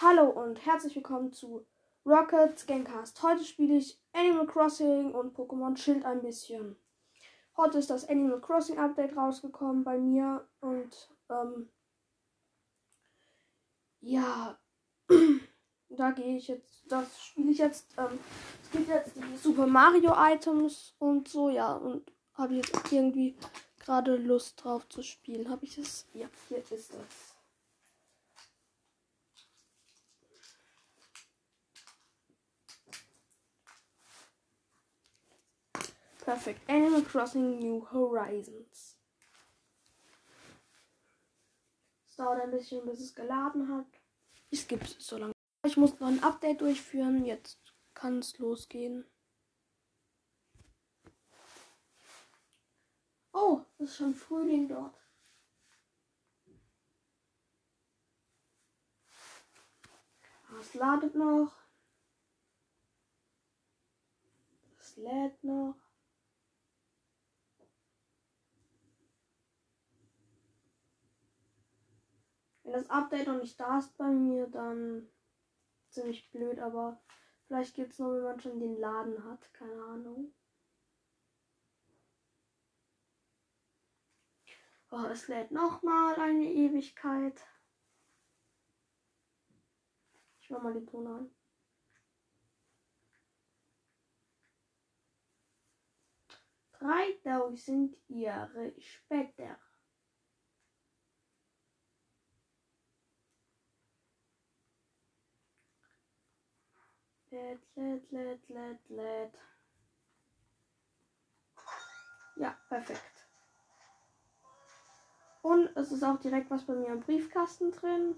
Hallo und herzlich willkommen zu Rockets Gamecast. Heute spiele ich Animal Crossing und Pokémon Schild ein bisschen. Heute ist das Animal Crossing Update rausgekommen bei mir und ähm, ja, da gehe ich jetzt, das spiele ich jetzt. Ähm, es gibt jetzt die Super Mario Items und so, ja, und habe jetzt irgendwie gerade Lust drauf zu spielen. Habe ich es? Ja, hier ist es. Perfect. Animal Crossing New Horizons. Es dauert ein bisschen, bis es geladen hat. Ich skippe es so lange. Ich muss noch ein Update durchführen. Jetzt kann es losgehen. Oh, es ist schon Frühling dort. Es ladet noch. Es lädt noch. Wenn das Update noch nicht da ist bei mir, dann ziemlich blöd, aber vielleicht geht es nur, wenn man schon den Laden hat. Keine Ahnung. Oh, es lädt nochmal eine Ewigkeit. Ich mach mal die Ton an. Dreitausend Jahre später. Lädt, lädt, lädt, lädt, lädt. Ja, perfekt. Und es ist auch direkt was bei mir im Briefkasten drin.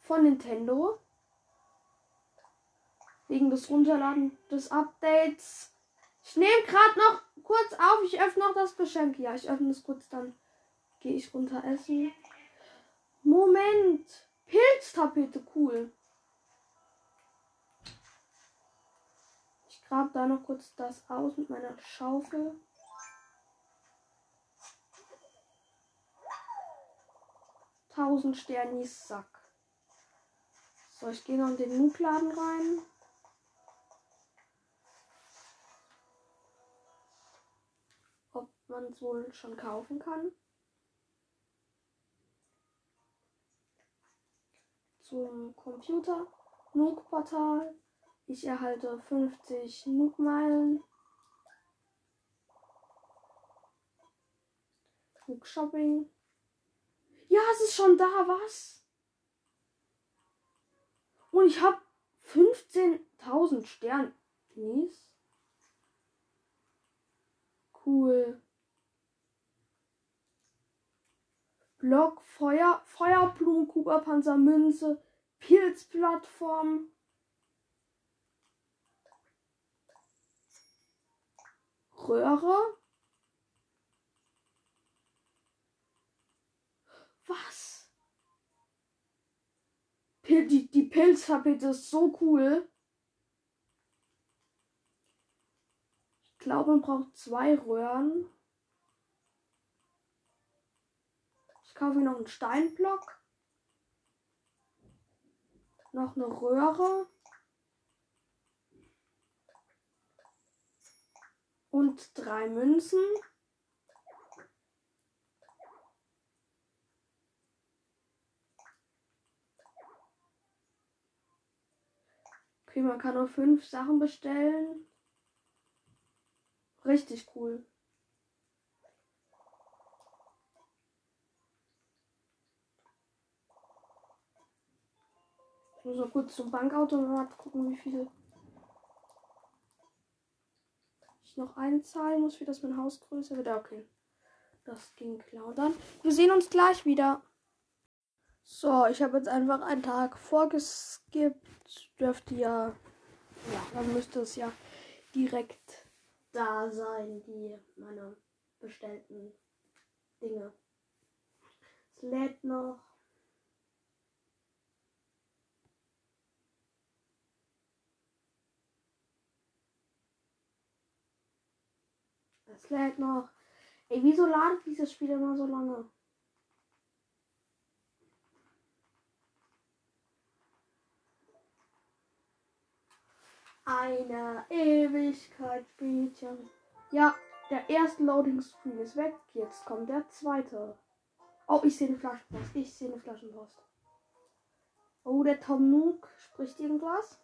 Von Nintendo. Wegen des Runterladen des Updates. Ich nehme gerade noch kurz auf. Ich öffne noch das Geschenk. Ja, ich öffne es kurz, dann gehe ich runter essen. Moment. Pilztapete, cool. Grab da noch kurz das aus mit meiner Schaufel. Tausend Sternis Sack. So, ich gehe noch in den Noob-Laden rein. Ob man es wohl schon kaufen kann. Zum Computer. Nook-Portal. Ich erhalte 50 Nook-Meilen. Nook Shopping. Ja, es ist schon da, was? Und ich habe 15.000 Sternis. Cool. Block, Feuer, Feuerblumen, Kuba, Münze, Pilzplattform. Röhre. Was? Die, die Pilztapete ist so cool. Ich glaube, man braucht zwei Röhren. Ich kaufe mir noch einen Steinblock. Noch eine Röhre. Und drei Münzen. Okay, man kann nur fünf Sachen bestellen. Richtig cool. Ich muss noch kurz zum Bankautomat gucken, wie viel noch einzahlen muss, für das mein Haus größer wird. Okay. Das ging klar. Dann, wir sehen uns gleich wieder. So, ich habe jetzt einfach einen Tag vorgeskippt. Dürfte ja. Ja, dann müsste es ja direkt da sein, die meine bestellten Dinge. Es lädt noch. Jetzt lädt noch. Ey, wieso ladet dieses Spiel immer so lange? Eine Ewigkeit Spielchen. Ja, der erste Loading Screen ist weg. Jetzt kommt der zweite. Oh, ich sehe eine Flaschenpost. Ich sehe eine Flaschenpost. Oh, der Tom Nook spricht irgendwas.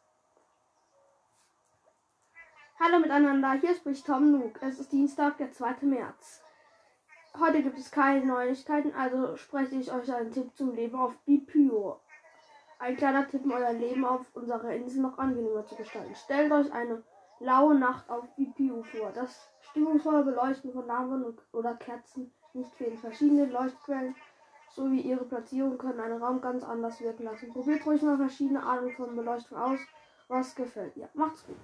Hallo miteinander, hier spricht Tom Nook. Es ist Dienstag, der 2. März. Heute gibt es keine Neuigkeiten, also spreche ich euch einen Tipp zum Leben auf Bipyo. Ein kleiner Tipp, um euer Leben auf unserer Insel noch angenehmer zu gestalten. Stellt euch eine laue Nacht auf Bipyo vor. Das stimmungsvolle Beleuchten von Lampen oder Kerzen nicht fehlen. Verschiedene Leuchtquellen sowie ihre Platzierung können einen Raum ganz anders wirken lassen. Probiert ruhig mal verschiedene Arten von Beleuchtung aus, was gefällt ihr. Macht's gut.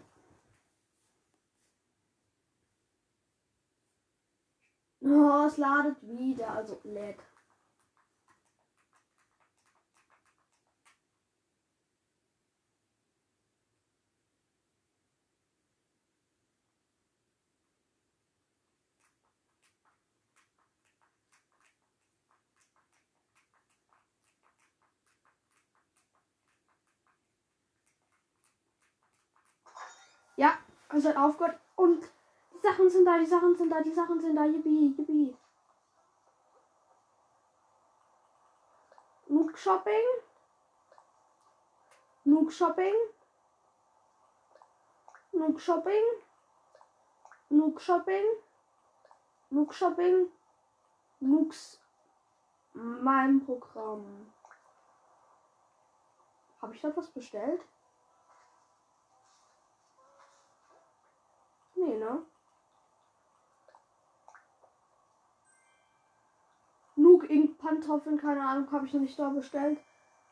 Oh, es ladet wieder, also lädt. Ja, es hat aufgehört und Sachen sind da, die Sachen sind da, die Sachen sind da, yippie, yippie. Nook Shopping. Nook Shopping. Nook Shopping. Nook Shopping. Nook Shopping. Nooks mein Programm. Habe ich da was bestellt? Nee, ne? Ink Pantoffeln, keine Ahnung, habe ich noch nicht da bestellt.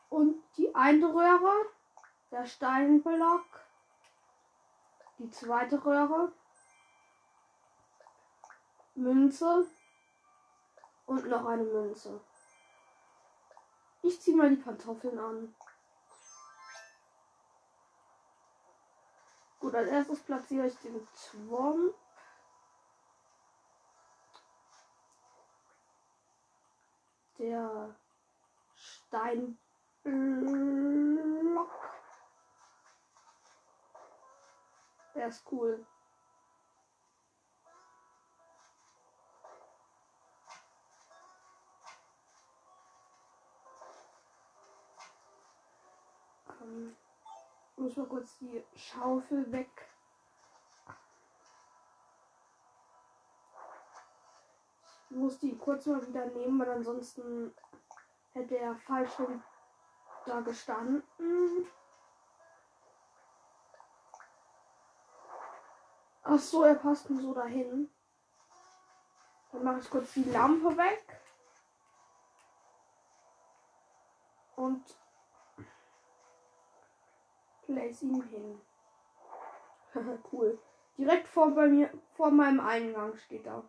Und die eine Röhre, der Steinblock, die zweite Röhre, Münze und noch eine Münze. Ich ziehe mal die Pantoffeln an. Gut, als erstes platziere ich den Swamp. Der Steinblock. Der ist cool. Ähm muss mal kurz die Schaufel weg. Muss die kurz mal wieder nehmen, weil ansonsten hätte er falsch rum da gestanden. Ach so, er passt nur so dahin. Dann mache ich kurz die Lampe weg. Und Place ihn hin. cool. Direkt vor bei mir, vor meinem Eingang steht er.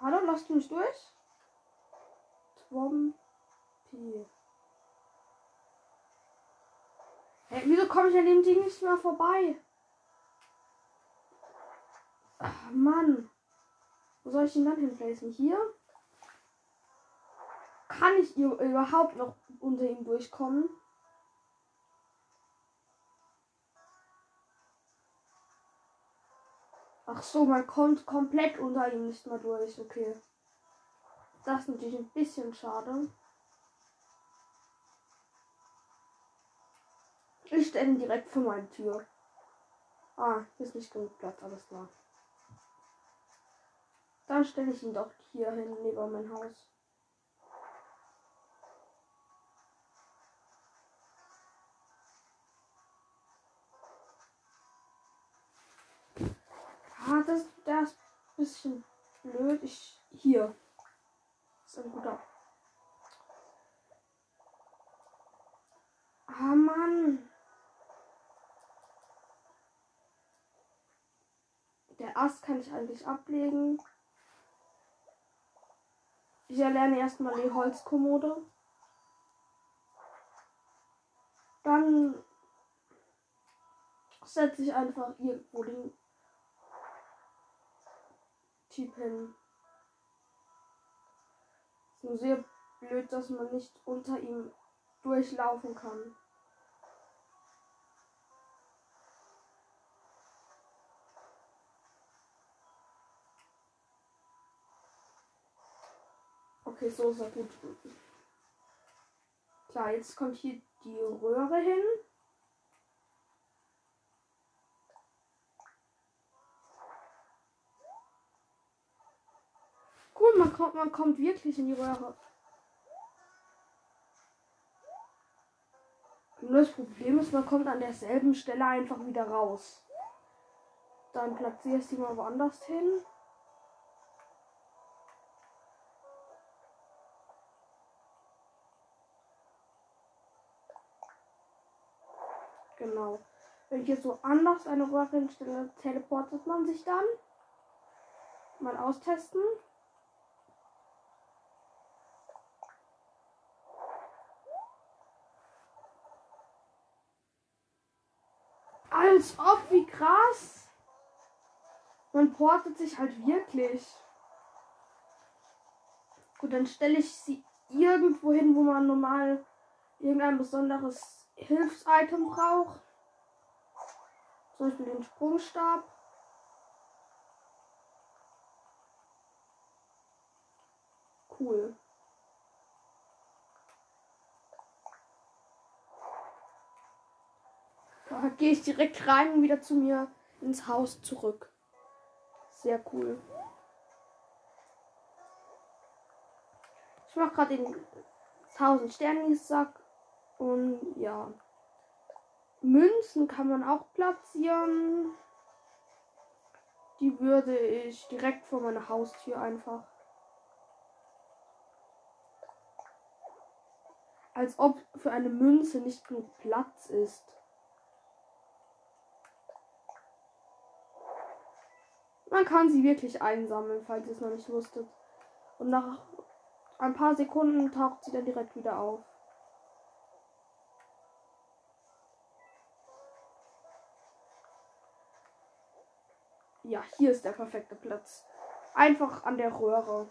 Hallo, lasst mich durch. Twompi. Hey, wieso komme ich an dem Ding nicht mehr vorbei? Ach, Mann. Wo soll ich ihn dann hinplacen? Hier? Kann ich überhaupt noch unter ihm durchkommen? Ach so, man kommt komplett unter ihm nicht mehr durch. Okay. Das ist natürlich ein bisschen schade. Ich stelle ihn direkt vor meine Tür. Ah, hier ist nicht genug Platz, alles klar. Dann stelle ich ihn doch hier hin, neben mein Haus. Ah, das, das ist ein bisschen blöd. Ich. Hier. Das ist ein guter. Ah, Mann. Der Ast kann ich eigentlich ablegen. Ich erlerne erstmal die Holzkommode. Dann setze ich einfach irgendwo den Typen. Ist nur sehr blöd, dass man nicht unter ihm durchlaufen kann. Okay, so ist er gut. Klar, jetzt kommt hier die Röhre hin. Cool, man kommt, man kommt wirklich in die Röhre. Nur das Problem ist, man kommt an derselben Stelle einfach wieder raus. Dann platziere ich sie mal woanders hin. Genau. Wenn ich jetzt so anders eine Röhre hinstelle, teleportet man sich dann. Mal austesten. Als ob, wie krass. Man portet sich halt wirklich. Gut, dann stelle ich sie irgendwo hin, wo man normal irgendein besonderes Hilfsitem braucht. Zum Beispiel den Sprungstab. Cool. Gehe ich direkt rein und wieder zu mir ins Haus zurück. Sehr cool. Ich mache gerade den 1000 Sterne Sack und ja. Münzen kann man auch platzieren. Die würde ich direkt vor meiner Haustür einfach. Als ob für eine Münze nicht genug Platz ist. Man kann sie wirklich einsammeln, falls ihr es noch nicht wusstet. Und nach ein paar Sekunden taucht sie dann direkt wieder auf. Ja, hier ist der perfekte Platz. Einfach an der Röhre.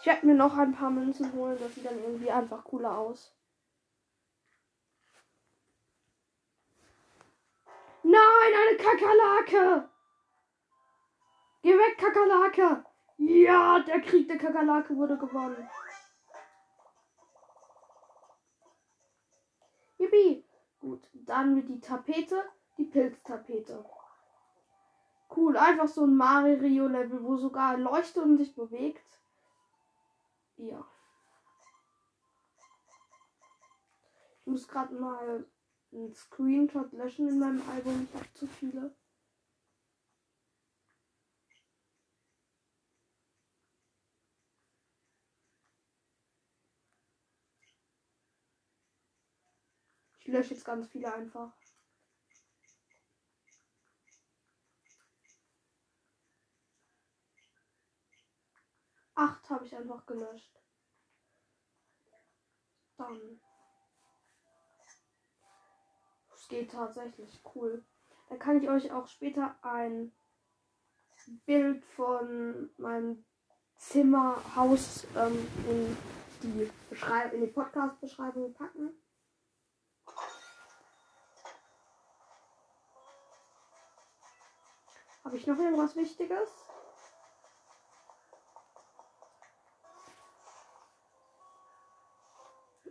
Ich werde mir noch ein paar Münzen holen. Das sieht dann irgendwie einfach cooler aus. Nein, eine Kakerlake! Geh weg, Kakerlake! Ja, der Krieg der Kakerlake wurde gewonnen. Yippie! Gut, dann wird die Tapete, die Pilztapete. Cool, einfach so ein Mario-Level, wo sogar leuchtet und sich bewegt. Ja. Ich muss gerade mal einen Screenshot löschen in meinem Album. Ich habe zu viele. Ich lösche jetzt ganz viele einfach. Acht habe ich einfach gelöscht. Dann. Geht tatsächlich cool. Da kann ich euch auch später ein Bild von meinem Zimmerhaus ähm, in die Beschreib in die Podcast-Beschreibung packen. Habe ich noch irgendwas Wichtiges?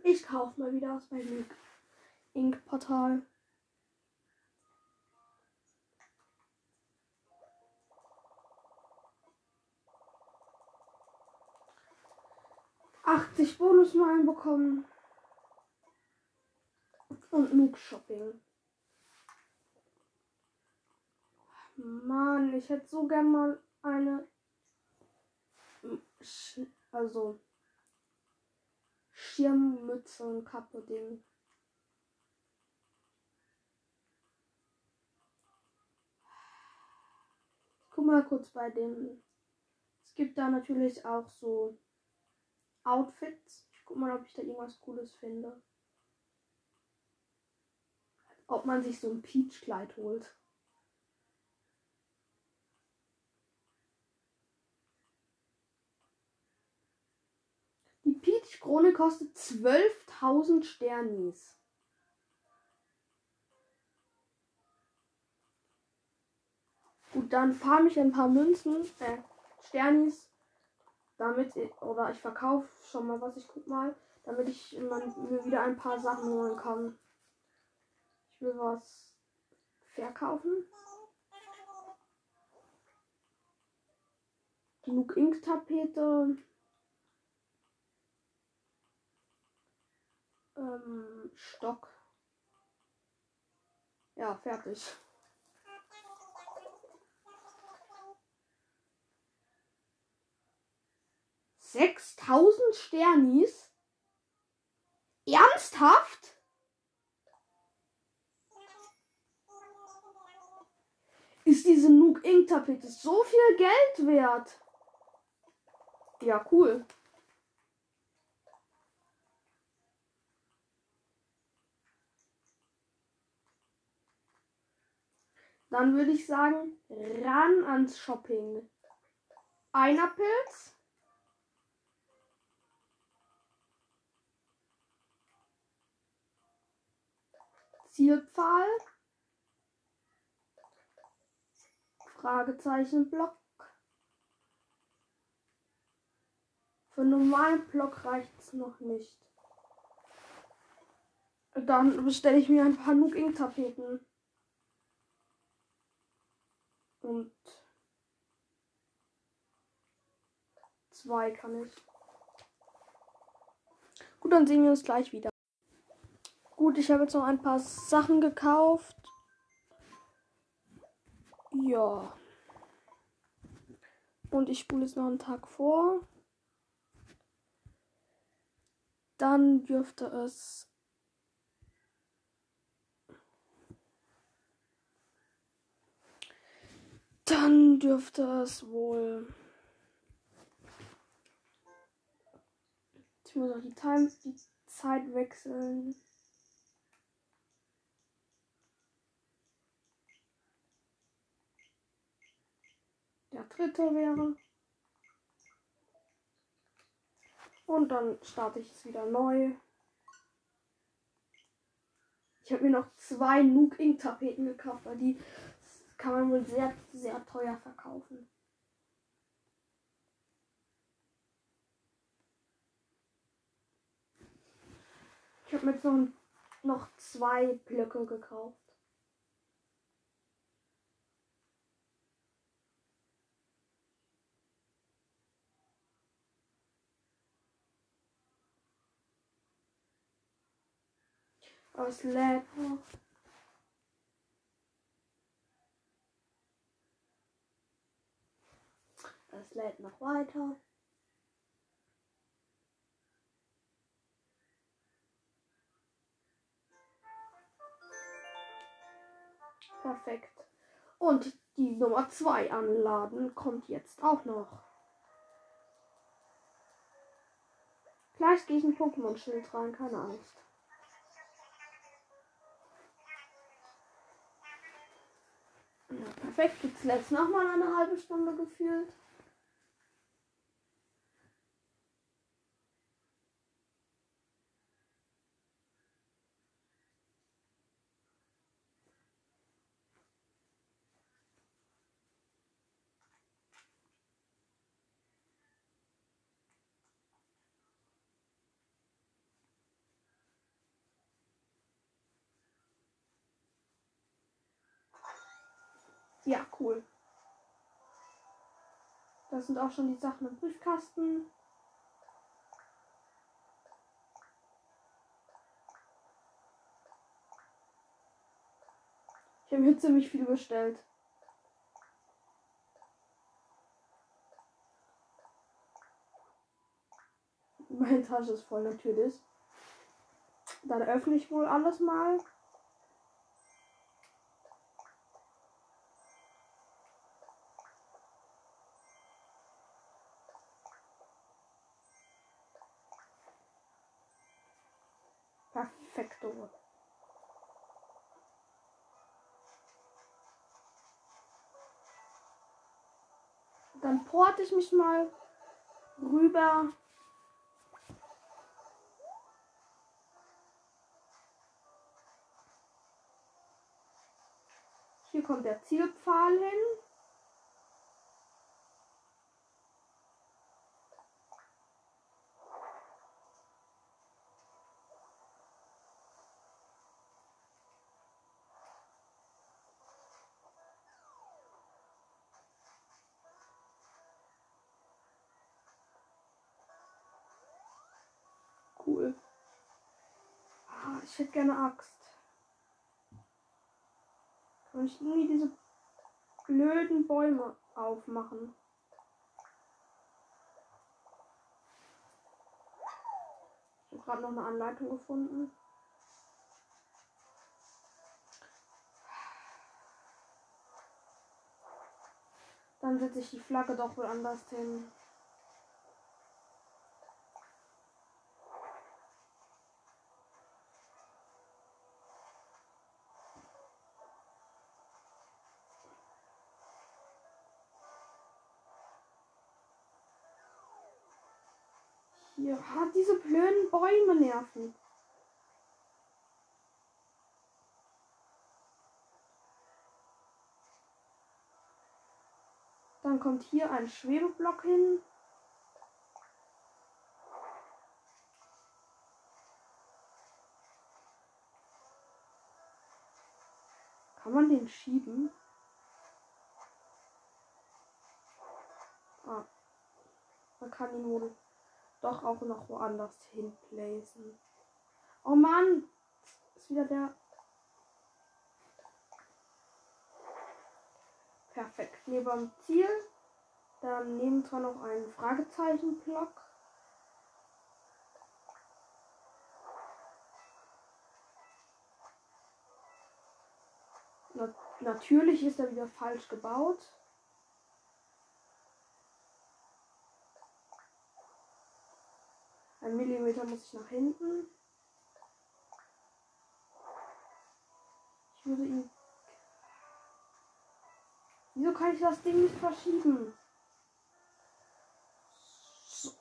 Ich kaufe mal wieder aus meinem Ink-Portal. Achtzig Bonusmalen bekommen. Und Nook Shopping. Mann, ich hätte so gern mal eine. Also Schirmmütze und Kappe Ding. Guck mal kurz bei dem. Es gibt da natürlich auch so Outfits. Ich guck mal, ob ich da irgendwas Cooles finde. Ob man sich so ein Peach-Kleid holt. 50 Krone kostet 12.000 Sternis. Gut, dann farm ich ein paar Münzen, äh, Sternis, damit, oder ich verkaufe schon mal was, ich guck mal, damit ich man, mir wieder ein paar Sachen holen kann. Ich will was verkaufen. Genug Ink-Tapete. Ähm, Stock. Ja, fertig. 6000 Sternis? Ernsthaft? Ist diese Nook Ink Tapete so viel Geld wert? Ja, cool. Dann würde ich sagen, ran ans Shopping. Einer Pilz. Zielpfahl. Fragezeichen Block. Für einen normalen Block reicht es noch nicht. Dann bestelle ich mir ein paar Nook Ink Tapeten. Und zwei kann ich. Gut, dann sehen wir uns gleich wieder. Gut, ich habe jetzt noch ein paar Sachen gekauft. Ja. Und ich spule jetzt noch einen Tag vor. Dann dürfte es Dann dürfte es wohl. Ich muss auch die, Time, die Zeit wechseln. Der dritte wäre. Und dann starte ich es wieder neu. Ich habe mir noch zwei Nuke Ink Tapeten gekauft, weil die kann man wohl sehr, sehr teuer verkaufen. Ich habe mir jetzt noch, noch zwei Blöcke gekauft. Aus noch. Es lädt noch weiter. Perfekt. Und die Nummer 2 anladen kommt jetzt auch noch. Gleich gehe ich ein Pokémon-Schild rein, keine Angst. Perfekt. Jetzt letztes nochmal eine halbe Stunde gefühlt. Ja, cool. Das sind auch schon die Sachen im Briefkasten. Ich habe hier ziemlich viel bestellt. Meine Tasche ist voll natürlich. Dann öffne ich wohl alles mal. teleporte ich mich mal rüber. Hier kommt der Zielpfahl hin. Ich hätte gerne Axt. Kann ich irgendwie diese blöden Bäume aufmachen? Ich habe gerade noch eine Anleitung gefunden. Dann setze ich die Flagge doch wohl anders hin. Hat diese blöden Bäume nerven. Dann kommt hier ein Schwebeblock hin. Kann man den schieben? Ah. Man kann ihn wohl doch auch noch woanders hinplacen. Oh Mann! Ist wieder der. Perfekt. Neben dem Ziel. Dann neben dran noch ein Fragezeichenblock. Na natürlich ist er wieder falsch gebaut. Ein Millimeter muss ich nach hinten. Ich würde ihn. Wieso kann ich das Ding nicht verschieben? So.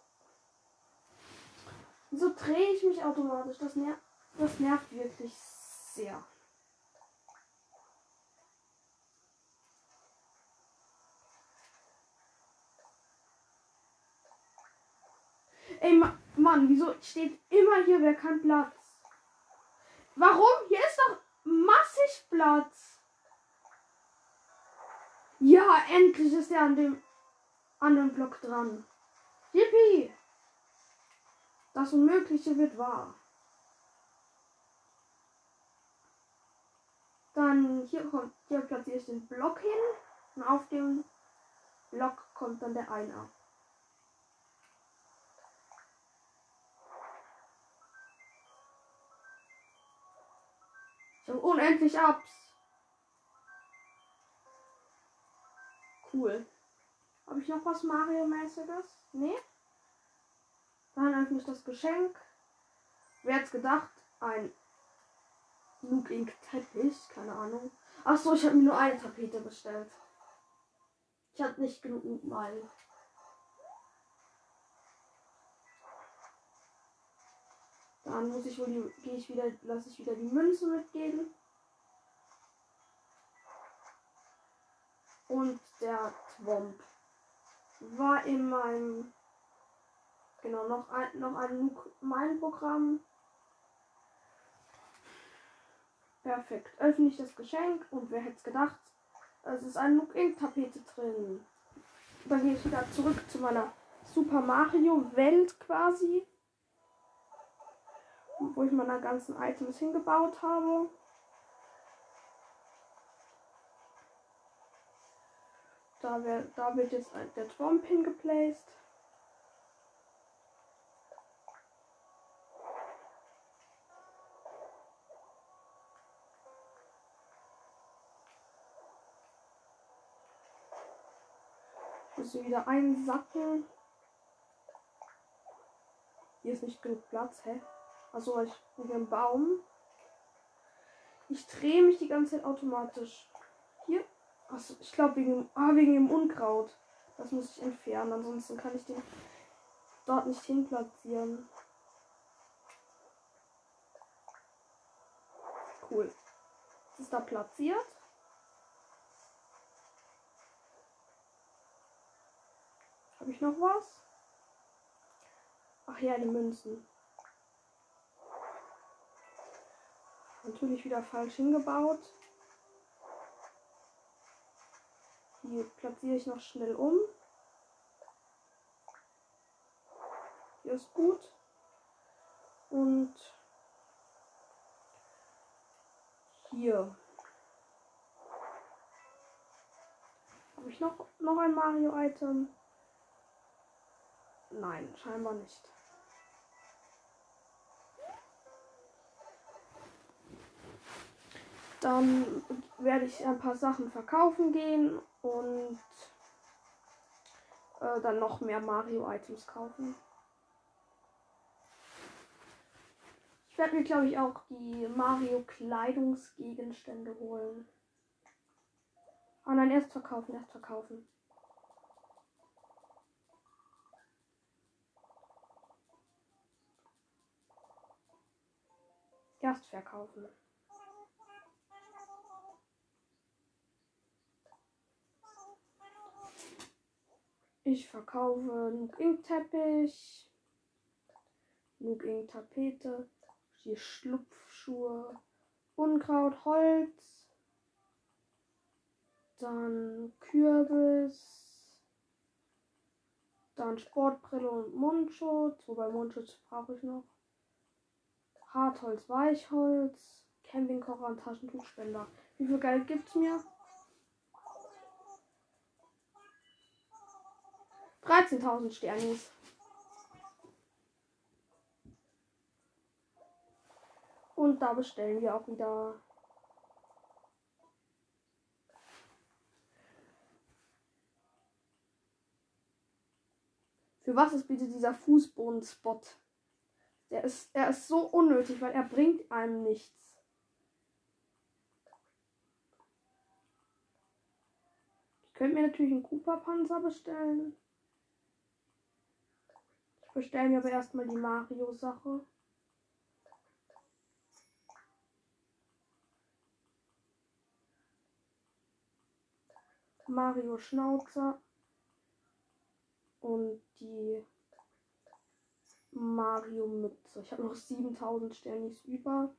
Wieso drehe ich mich automatisch? Das, ner das nervt wirklich sehr. Ey, Ma Mann, wieso steht immer hier wer kein Platz? Warum? Hier ist doch massig Platz. Ja, endlich ist er an dem anderen Block dran. Yippie! Das Unmögliche wird wahr. Dann hier kommt, hier platziere ich den Block hin und auf dem Block kommt dann der Einer. Habe unendlich Ups. Cool. Habe ich noch was Mario-mäßiges? Nee? Dann öffne ich das Geschenk. Wer hat's gedacht? Ein Nuke Ink Teppich, keine Ahnung. Ach so, ich habe mir nur eine Tapete bestellt. Ich hatte nicht genug Mal. Dann muss ich wohl die, ich wieder, lasse ich wieder die Münze mitgehen. Und der Twomp war in meinem genau noch ein noch ein mein Programm. Perfekt. Öffne ich das Geschenk und wer hätte es gedacht? Es ist eine Nuke Ink Tapete drin. Dann gehe ich wieder zurück zu meiner Super Mario Welt quasi wo ich meine ganzen Items hingebaut habe. Da, wär, da wird jetzt der Twomp hingeplaced. Sie wieder einsacken. Hier ist nicht genug Platz, hä? Achso, ich bin hier im Baum. Ich drehe mich die ganze Zeit automatisch. Hier. Achso, ich glaube wegen, ah, wegen dem Unkraut. Das muss ich entfernen, ansonsten kann ich den dort nicht hin platzieren. Cool. Das ist da platziert. Habe ich noch was? Ach ja, die Münzen. Natürlich wieder falsch hingebaut. Hier platziere ich noch schnell um. Hier ist gut. Und hier. Habe ich noch, noch ein Mario-Item? Nein, scheinbar nicht. Dann werde ich ein paar Sachen verkaufen gehen und äh, dann noch mehr Mario-Items kaufen. Ich werde mir, glaube ich, auch die Mario-Kleidungsgegenstände holen. Ah nein, erst verkaufen, erst verkaufen. Erst verkaufen. Ich verkaufe Nuke Ink Teppich, Nuke Ink Tapete, die Schlupfschuhe, Unkraut, Holz, dann Kürbis, dann Sportbrille und Mundschutz, wobei Mundschutz brauche ich noch. Hartholz, Weichholz, Campingkocher und Taschentuchspender. Wie viel Geld gibt's mir? 13.000 Sternis. Und da bestellen wir auch wieder. Für was ist bitte dieser Fußboden-Spot? Der ist, er ist so unnötig, weil er bringt einem nichts. Ich könnte mir natürlich einen Cooper-Panzer bestellen. Ich bestelle mir aber erstmal die Mario-Sache. Mario Schnauzer und die Mario Mütze. Ich habe noch 7000 Sternis über.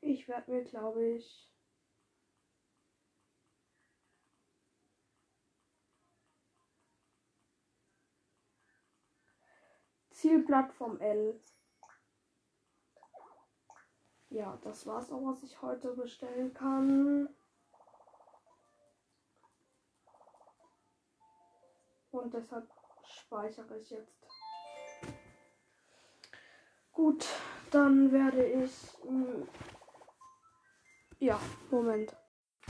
Ich werde mir, glaube ich, Zielplattform L. Ja, das war's auch, was ich heute bestellen kann. Und deshalb speichere ich jetzt. Gut, dann werde ich. Mh, hm, ja, Moment.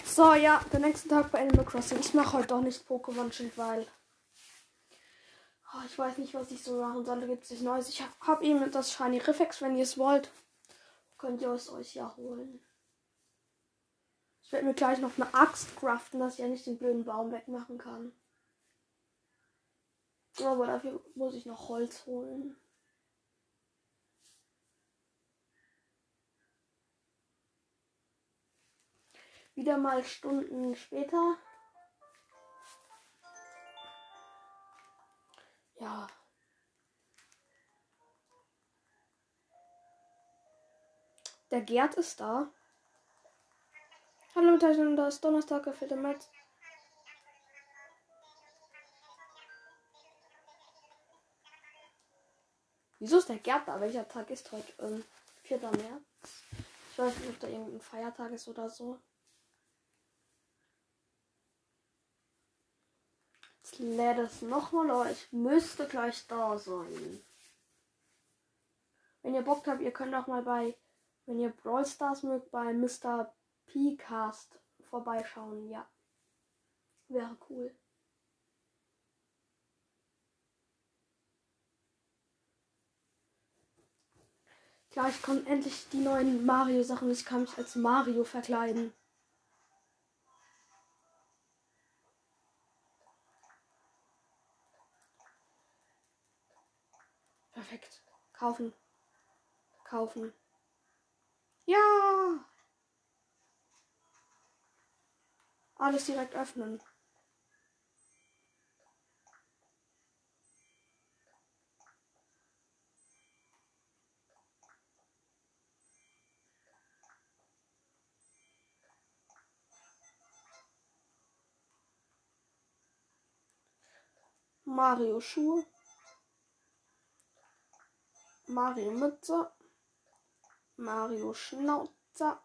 So, ja, der nächste Tag bei Animal Crossing. Ich mache heute doch nicht Pokémon Schild, weil. Oh, ich weiß nicht, was ich so machen soll. Gibt es nichts Neues. Ich habe hab eben das Shiny Reflex, wenn ihr es wollt. Könnt ihr es euch ja holen. Ich werde mir gleich noch eine Axt craften, dass ich ja nicht den blöden Baum wegmachen kann. Aber dafür muss ich noch Holz holen. Wieder mal Stunden später. Ja. Der Gerd ist da. Hallo, Teilchen, da ist Donnerstag, der 4. März. Wieso ist der Gerd da? Welcher Tag ist heute? Ähm, 4. März. Ich weiß nicht, ob da irgendein Feiertag ist oder so. Jetzt lädt es nochmal, aber ich müsste gleich da sein. Wenn ihr Bock habt, ihr könnt auch mal bei, wenn ihr Brawl Stars mögt, bei Mr. P-Cast vorbeischauen. Ja. Wäre cool. Gleich kommen endlich die neuen Mario-Sachen. Ich kann mich als Mario verkleiden. Perfekt. Kaufen. Kaufen. Ja! alles direkt öffnen. Mario Schuhe. Mario Mütze. Mario Schnauzer.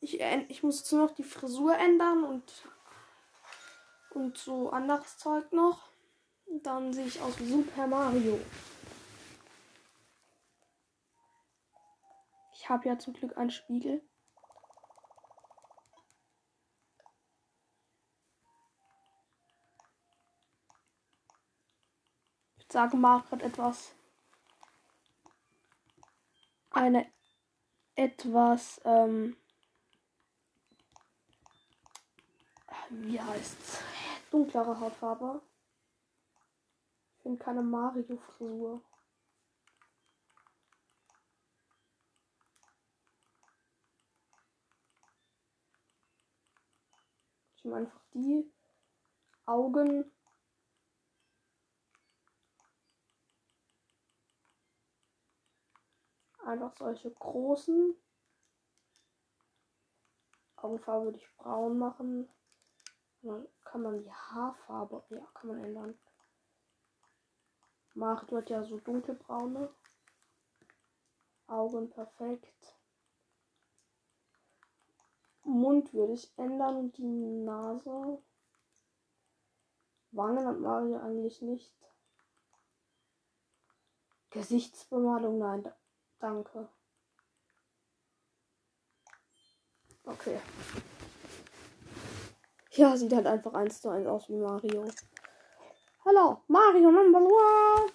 Ich, ich muss jetzt nur noch die Frisur ändern und, und so anderes Zeug noch. Und dann sehe ich aus wie Super Mario. Ich habe ja zum Glück einen Spiegel. Sage Margaret etwas. Eine etwas, ähm, wie heißt's? Dunklere Hautfarbe. Ich finde keine Mario-Frisur. Ich nehme einfach die Augen. Einfach solche großen. Augenfarbe würde ich braun machen. Dann kann man die Haarfarbe, ja, kann man ändern. Macht wird ja so dunkelbraune Augen perfekt. Mund würde ich ändern und die Nase. Wangen hat Mario eigentlich nicht. Gesichtsbemalung, nein, danke. Okay. Ja, sieht halt einfach eins zu eins aus wie Mario. Hallo, Mario Number One.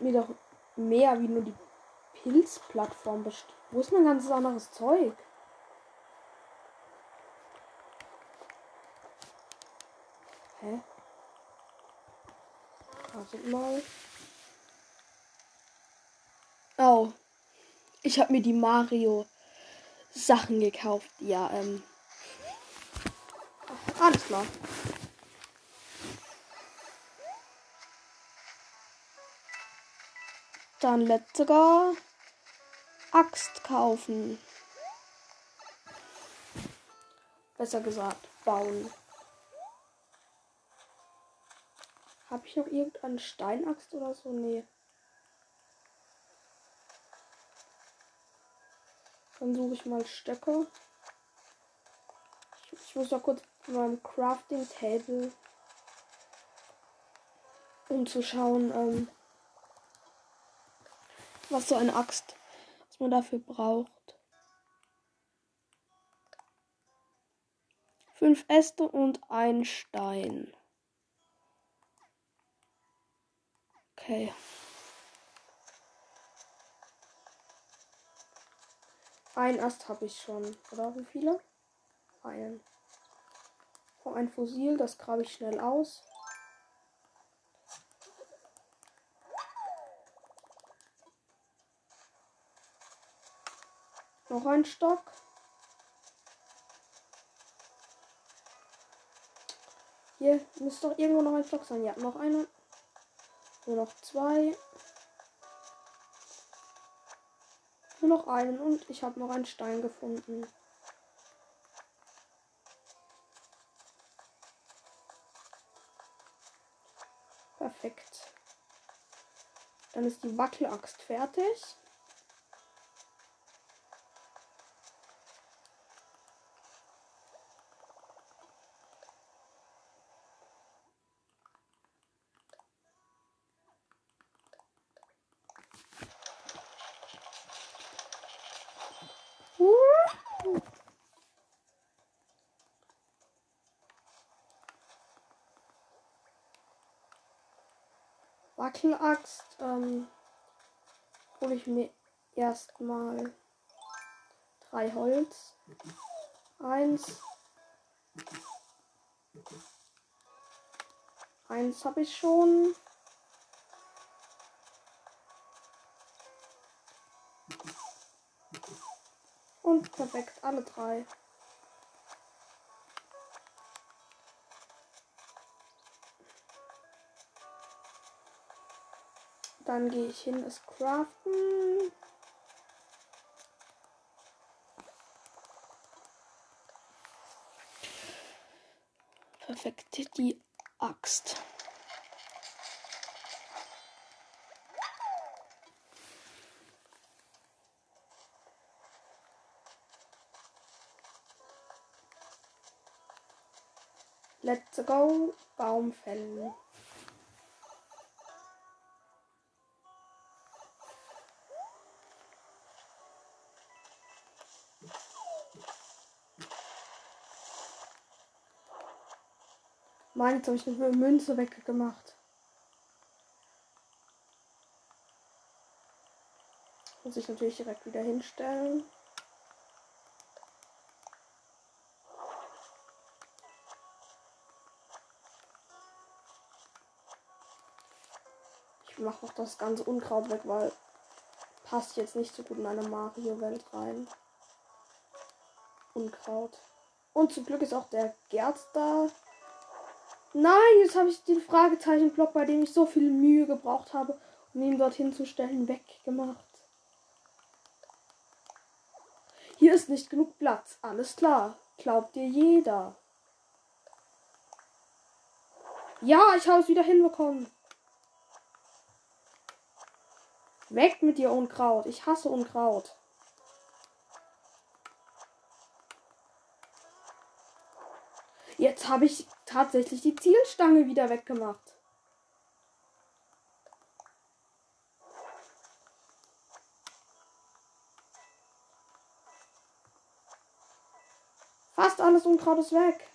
Habe mir doch mehr wie nur die Pilzplattform besteht. Wo ist mein ganzes anderes Zeug? Hä? Wartet mal. Oh. Ich habe mir die Mario Sachen gekauft. Ja, ähm. Alles klar. Dann go. Axt kaufen. Besser gesagt, bauen. Habe ich noch irgendeine Steinaxt oder so? Nee. Dann suche ich mal Stöcke. Ich, ich muss noch kurz beim Crafting Table um zu schauen, ähm, was so eine Axt man dafür braucht. Fünf Äste und ein Stein. Okay. Ein Ast habe ich schon. Oder wie viele? Einen. Oh, ein Fossil, das grabe ich schnell aus. Noch ein Stock. Hier müsste doch irgendwo noch ein Stock sein. Ja, noch einer. Nur noch zwei. Nur noch einen und ich habe noch einen Stein gefunden. Perfekt. Dann ist die Wackelaxt fertig. Fackelaxt ähm, hole ich mir erstmal drei Holz. Eins. Eins habe ich schon. Und perfekt, alle drei. Dann gehe ich hin, es craften. Perfekt, die Axt. Let's go, Baum. Mann, jetzt habe ich eine Münze weggemacht. Muss ich natürlich direkt wieder hinstellen. Ich mache noch das ganze Unkraut weg, weil passt jetzt nicht so gut in eine Mario-Welt rein. Unkraut. Und zum Glück ist auch der Gerd da. Nein, jetzt habe ich den Fragezeichenblock, bei dem ich so viel Mühe gebraucht habe, um ihn dorthin zu stellen, weggemacht. Hier ist nicht genug Platz. Alles klar. Glaubt dir jeder. Ja, ich habe es wieder hinbekommen. Weg mit dir, Unkraut. Ich hasse Unkraut. Jetzt habe ich tatsächlich die Zielstange wieder weggemacht. Fast alles Unkraut ist weg.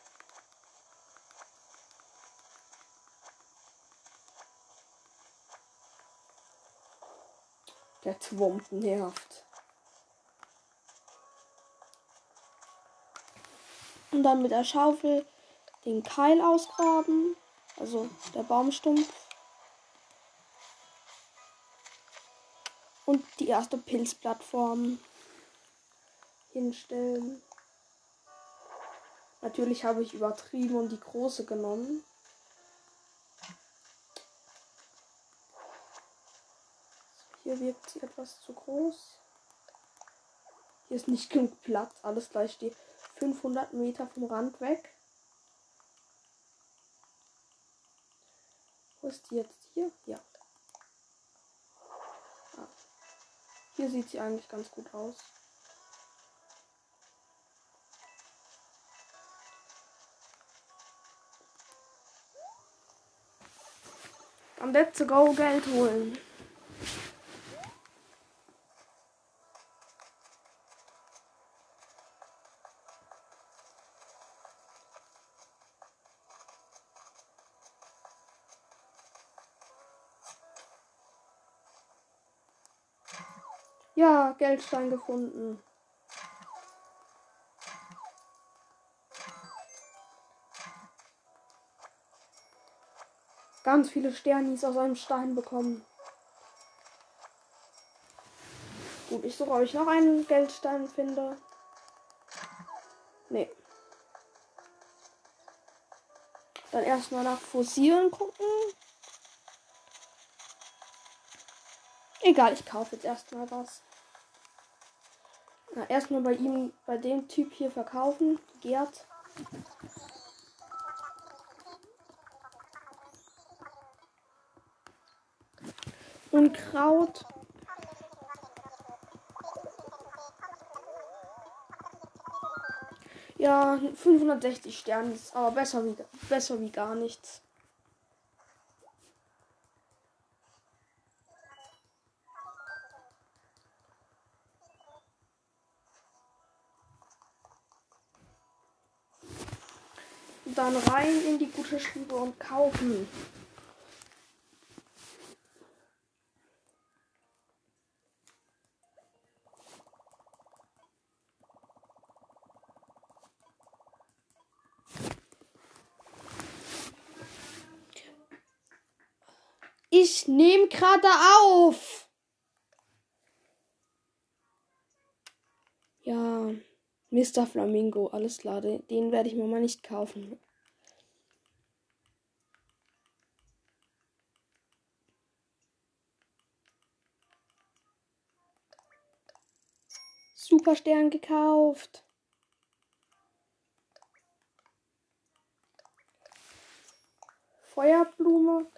Der Twump nervt. Und dann mit der Schaufel den Keil ausgraben. Also der Baumstumpf. Und die erste Pilzplattform hinstellen. Natürlich habe ich übertrieben und die große genommen. Hier wirkt sie etwas zu groß. Hier ist nicht genug Platz. Alles gleich steht 500 Meter vom Rand weg. Ist die jetzt? Hier? Ja. Ah. Hier sieht sie eigentlich ganz gut aus. Am Let's Go Geld holen. Ja, Geldstein gefunden. Ganz viele Sternis aus einem Stein bekommen. Gut, ich suche, ob ich noch einen Geldstein finde. Nee. Dann erstmal nach Fossilen gucken. Egal, ich kaufe jetzt erstmal was. Na, erstmal bei ihm, bei dem Typ hier verkaufen. Gerd. Und Kraut. Ja, 560 Sterne ist aber besser wie, besser wie gar nichts. dann rein in die gute Stube und kaufen. Ich nehme gerade auf. Ja, Mr. Flamingo, alles klar, den werde ich mir mal nicht kaufen. Superstern gekauft. Feuerblume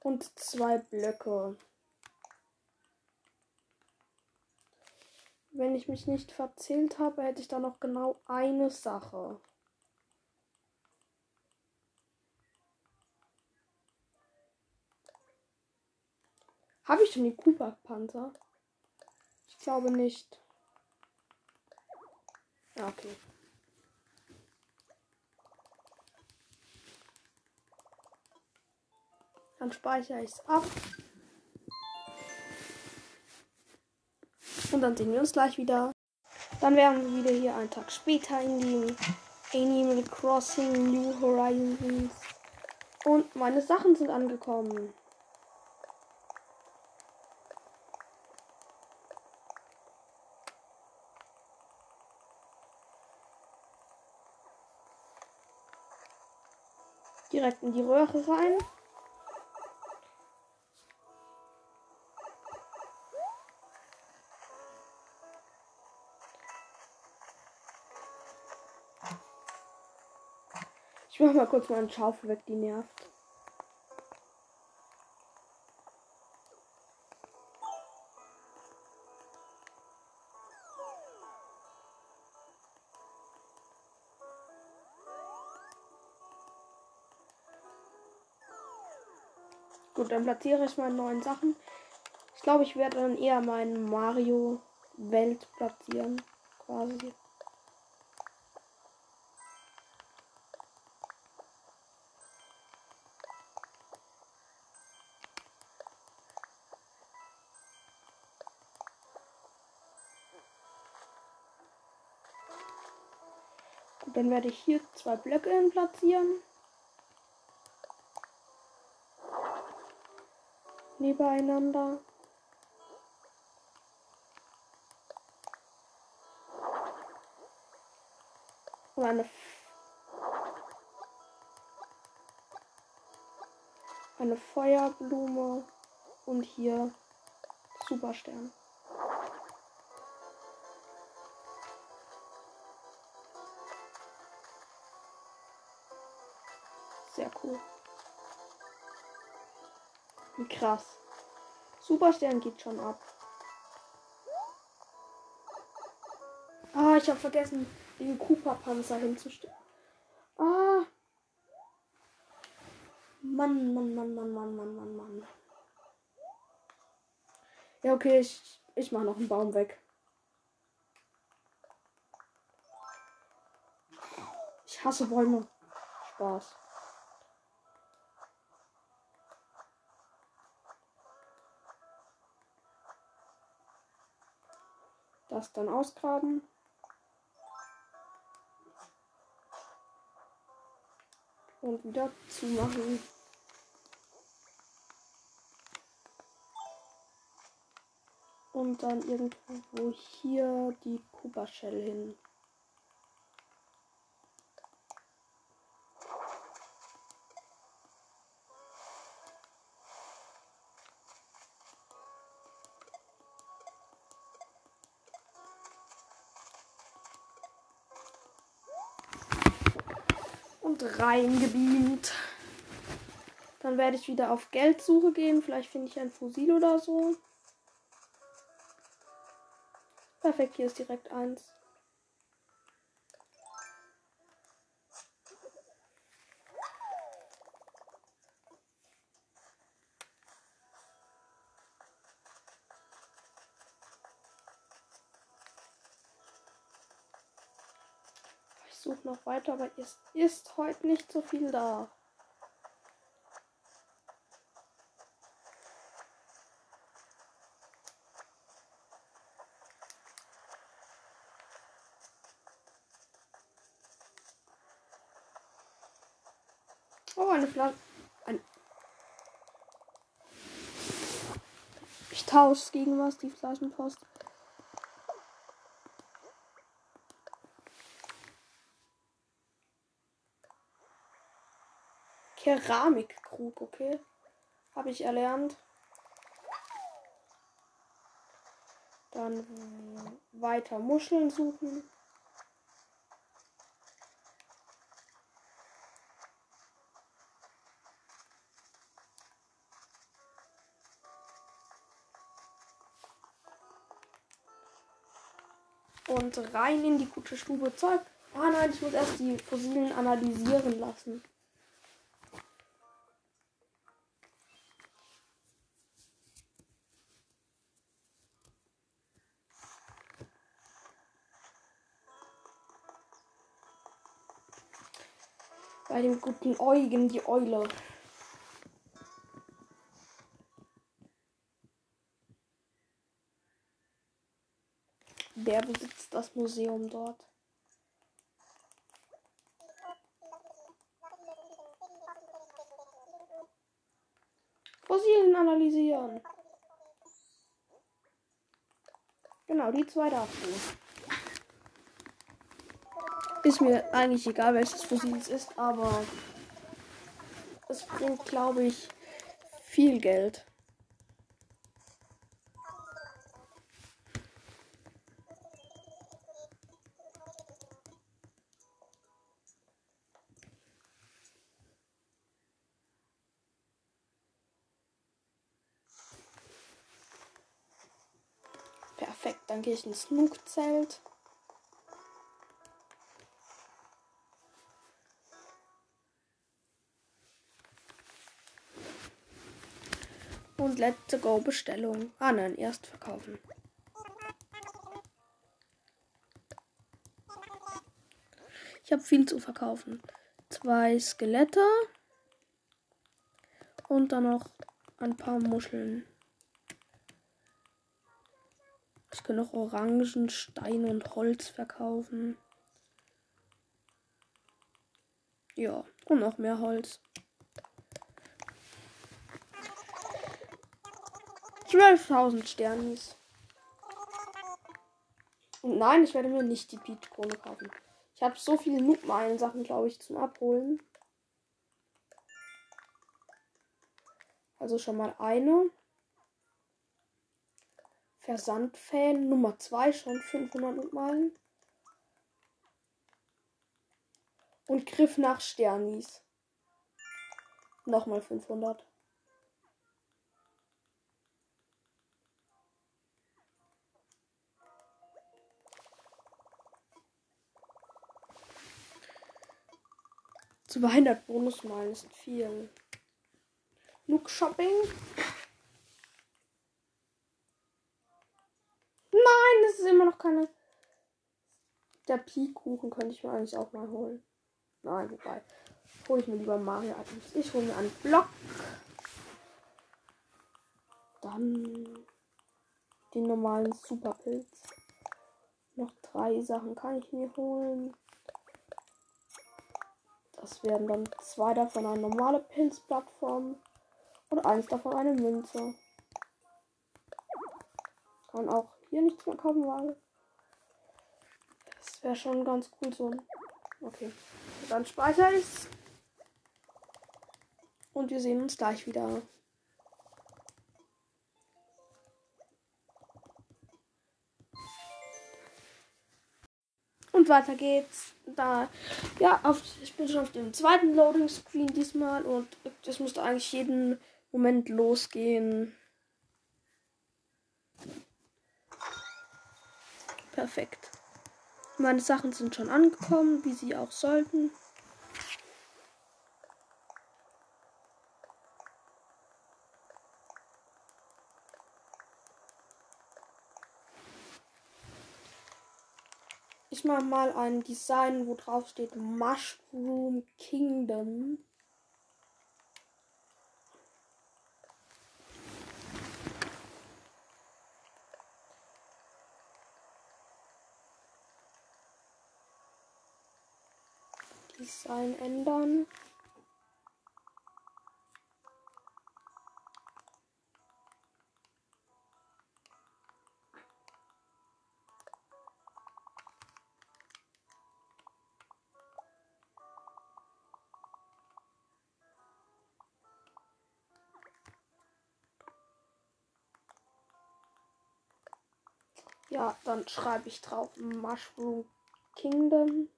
und zwei Blöcke. Wenn ich mich nicht verzählt habe, hätte ich da noch genau eine Sache. Habe ich schon die Cooper-Panzer? Ich glaube nicht. Ja, okay. Dann speichere ich es ab. Und dann sehen wir uns gleich wieder. Dann wären wir wieder hier einen Tag später in dem Animal Crossing New Horizons. Und meine Sachen sind angekommen. Direkt in die Röhre rein. Ich mach mal kurz meinen Schaufel weg, die nervt. Dann platziere ich meine neuen Sachen. Ich glaube, ich werde dann eher meinen Mario Welt platzieren. Quasi. Dann werde ich hier zwei Blöcke hin platzieren. Nebeneinander. Und eine, eine Feuerblume und hier Superstern. Krass. Superstern geht schon ab. Ah, ich habe vergessen, den Cooper-Panzer hinzustellen. Ah. Mann, Mann, Mann, Mann, Mann, Mann, Mann, Mann. Ja, okay, ich, ich mache noch einen Baum weg. Ich hasse Bäume. Spaß. Das dann ausgraben. Und wieder zumachen. Und dann irgendwo hier die Cooper Shell hin. Reingebeamt. Dann werde ich wieder auf Geldsuche gehen. Vielleicht finde ich ein Fusil oder so. Perfekt, hier ist direkt eins. weiter, aber es ist heute nicht so viel da. Oh, eine Pflanze. Ein ich tausche gegen was, die Flaschenpost. Keramikkrug, okay. Habe ich erlernt. Dann weiter Muscheln suchen. Und rein in die gute Stube Zeug. Ah nein, ich muss erst die Fossilen analysieren lassen. Bei dem guten Eugen, die Eule. Wer besitzt das Museum dort? Fossilien analysieren. Genau, die zwei darfst. Ist mir eigentlich egal, welches Fossil es ist, aber es bringt, glaube ich, viel Geld. Perfekt, dann gehe ich ins Snook-Zelt. Und let's go Bestellung. Ah nein, erst verkaufen. Ich habe viel zu verkaufen. Zwei Skelette. Und dann noch ein paar Muscheln. Ich kann noch Orangen, Stein und Holz verkaufen. Ja, und noch mehr Holz. 12.000 Sternis. Und nein, ich werde mir nicht die Beat-Krone kaufen. Ich habe so viele Noob-Meilen-Sachen, glaube ich, zum Abholen. Also schon mal eine. Versandfan Nummer 2 schon 500 Meilen. Und Griff nach Sternis. Nochmal 500. Zu 200 Bonusmeilen ist viel. Look Shopping. Nein, das ist immer noch keine. Der Pi-Kuchen könnte ich mir eigentlich auch mal holen. Nein, wobei. Hole ich mir lieber Mario Items. Ich hole mir einen Block. Dann den normalen Superpilz. Noch drei Sachen kann ich mir holen. Das werden dann zwei davon eine normale Pilzplattform und eins davon eine Münze. Kann auch hier nichts mehr kaufen, weil das wäre schon ganz cool so. Okay, dann speichere ich und wir sehen uns gleich wieder. Und weiter geht's. Da, ja, auf, ich bin schon auf dem zweiten Loading Screen diesmal und das müsste eigentlich jeden Moment losgehen. Perfekt. Meine Sachen sind schon angekommen, wie sie auch sollten. Mache mal ein Design, wo drauf steht Mushroom Kingdom. Design ändern. Ja, dann schreibe ich drauf Mushroom Kingdom.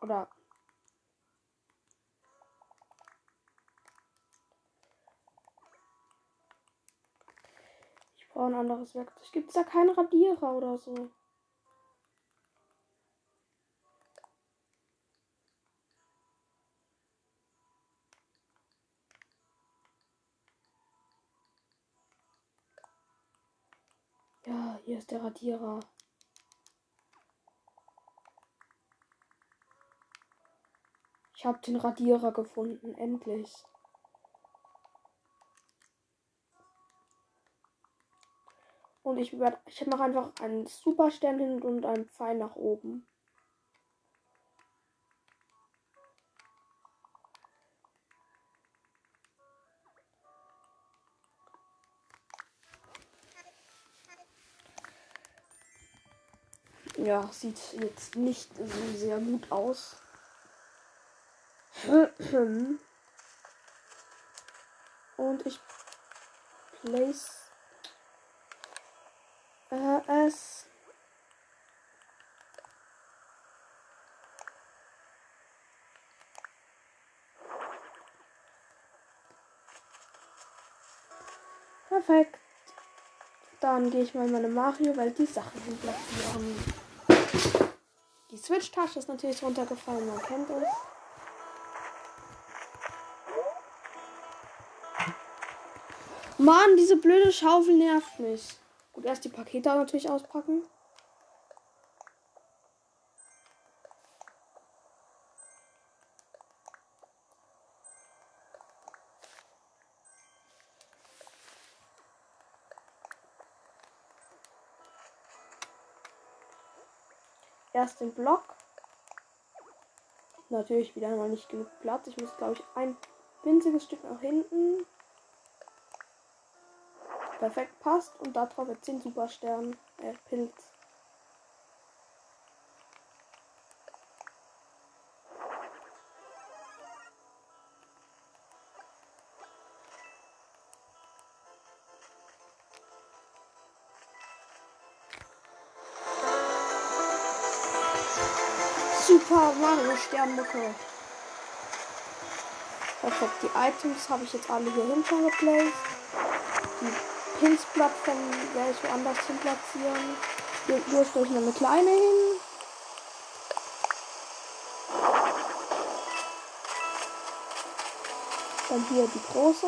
Oder Ich brauche ein anderes Werkzeug. Gibt es da keinen Radierer oder so? Ja, hier ist der Radierer. Ich habe den Radierer gefunden, endlich. Und ich ich mache einfach einen Superstern hin und einen Pfeil nach oben. Ja, sieht jetzt nicht so sehr gut aus. Und ich place äh, es. Perfekt. Dann gehe ich mal in meine Mario, weil die Sachen sind platzieren. Die Switch-Tasche ist natürlich runtergefallen, man kennt es. Mann, diese blöde Schaufel nervt mich. Gut, erst die Pakete natürlich auspacken. Erst den Block. Natürlich wieder mal nicht genug Platz. Ich muss, glaube ich, ein winziges Stück nach hinten perfekt passt. Und darauf jetzt den Superstern, äh, Pilz. Mario Sternmucke. Perfekt, die Items habe ich jetzt alle hier hinten geplaced. Die Pilzplattform werde ich woanders hin platzieren. Hier, stelle ich eine kleine hin. Dann hier die große.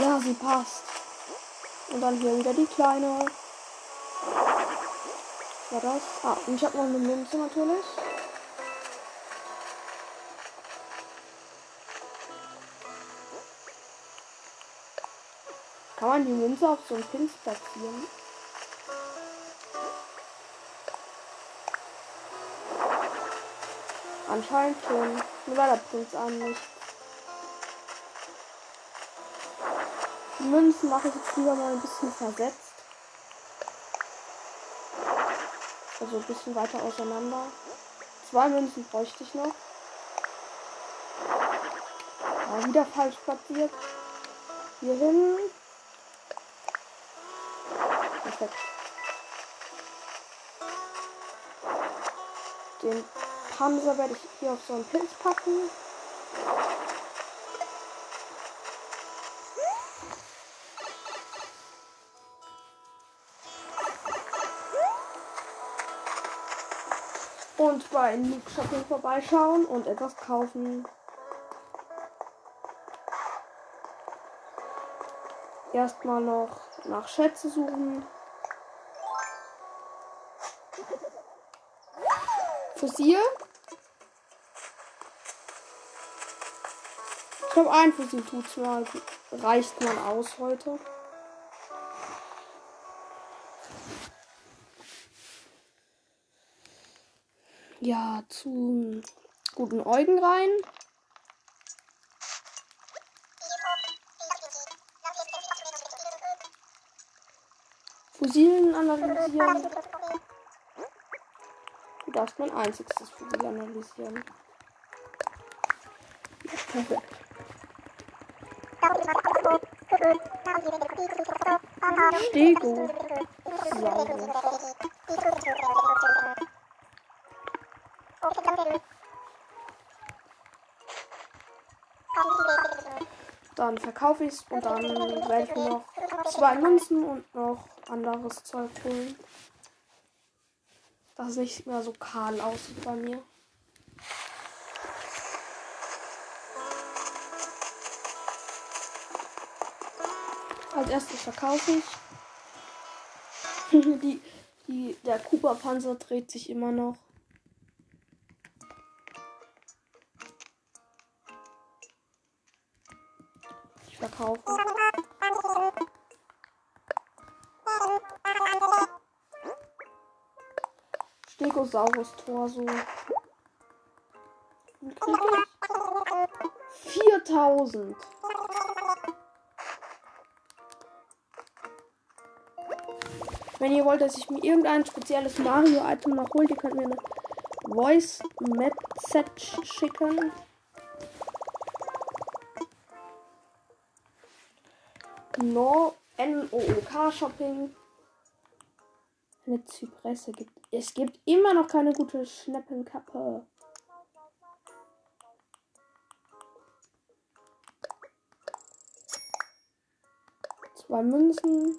Ja, sie passt. Und dann hier wieder die kleine. War das? Ah, und ich habe noch eine Münze natürlich. Kann man die Münze auf so einen Pins platzieren? Anscheinend schon. Nur war der Prinz an nicht. Die Münzen mache ich jetzt lieber mal ein bisschen versetzt. Also ein bisschen weiter auseinander. Zwei Münzen bräuchte ich noch. Ja, wieder falsch platziert. Hier hin. Perfekt. Den Panzer werde ich hier auf so einen Pilz packen. Und bei Nuke Shopping vorbeischauen und etwas kaufen. Erstmal noch nach Schätze suchen. Fossil. Ich glaube, ein Fossil tut's mal. Reicht man aus heute. Ja, zu guten Eugen rein. Fossilen analysieren. Du darfst mein einziges Profil analysieren. Perfekt. Stego. Dann verkaufe ich es und dann werde ich mir noch zwei Münzen und noch anderes Zeug holen. Dass es nicht mehr so kahl aussieht bei mir. Als erstes verkaufe ich. die, die, der Cooper-Panzer dreht sich immer noch. Krieg ich? 4000. Wenn ihr wollt, dass ich mir irgendein spezielles Mario-Item noch hole, ihr könnt mir eine Voice Message schicken. No N-O-O-K Shopping. Eine Zypresse gibt. Es gibt immer noch keine gute Schneppenkappe. Zwei Münzen.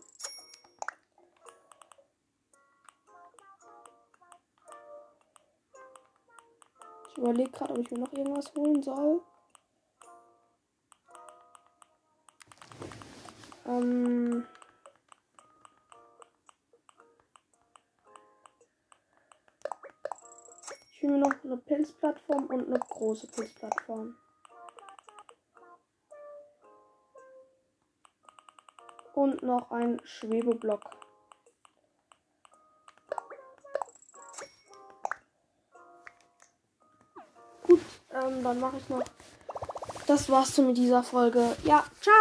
Ich überlege gerade, ob ich mir noch irgendwas holen soll. Ähm. Noch eine Pilzplattform und eine große Pilzplattform. Und noch ein Schwebeblock. Gut, ähm, dann mache ich noch. Das war's so mit dieser Folge. Ja, ciao.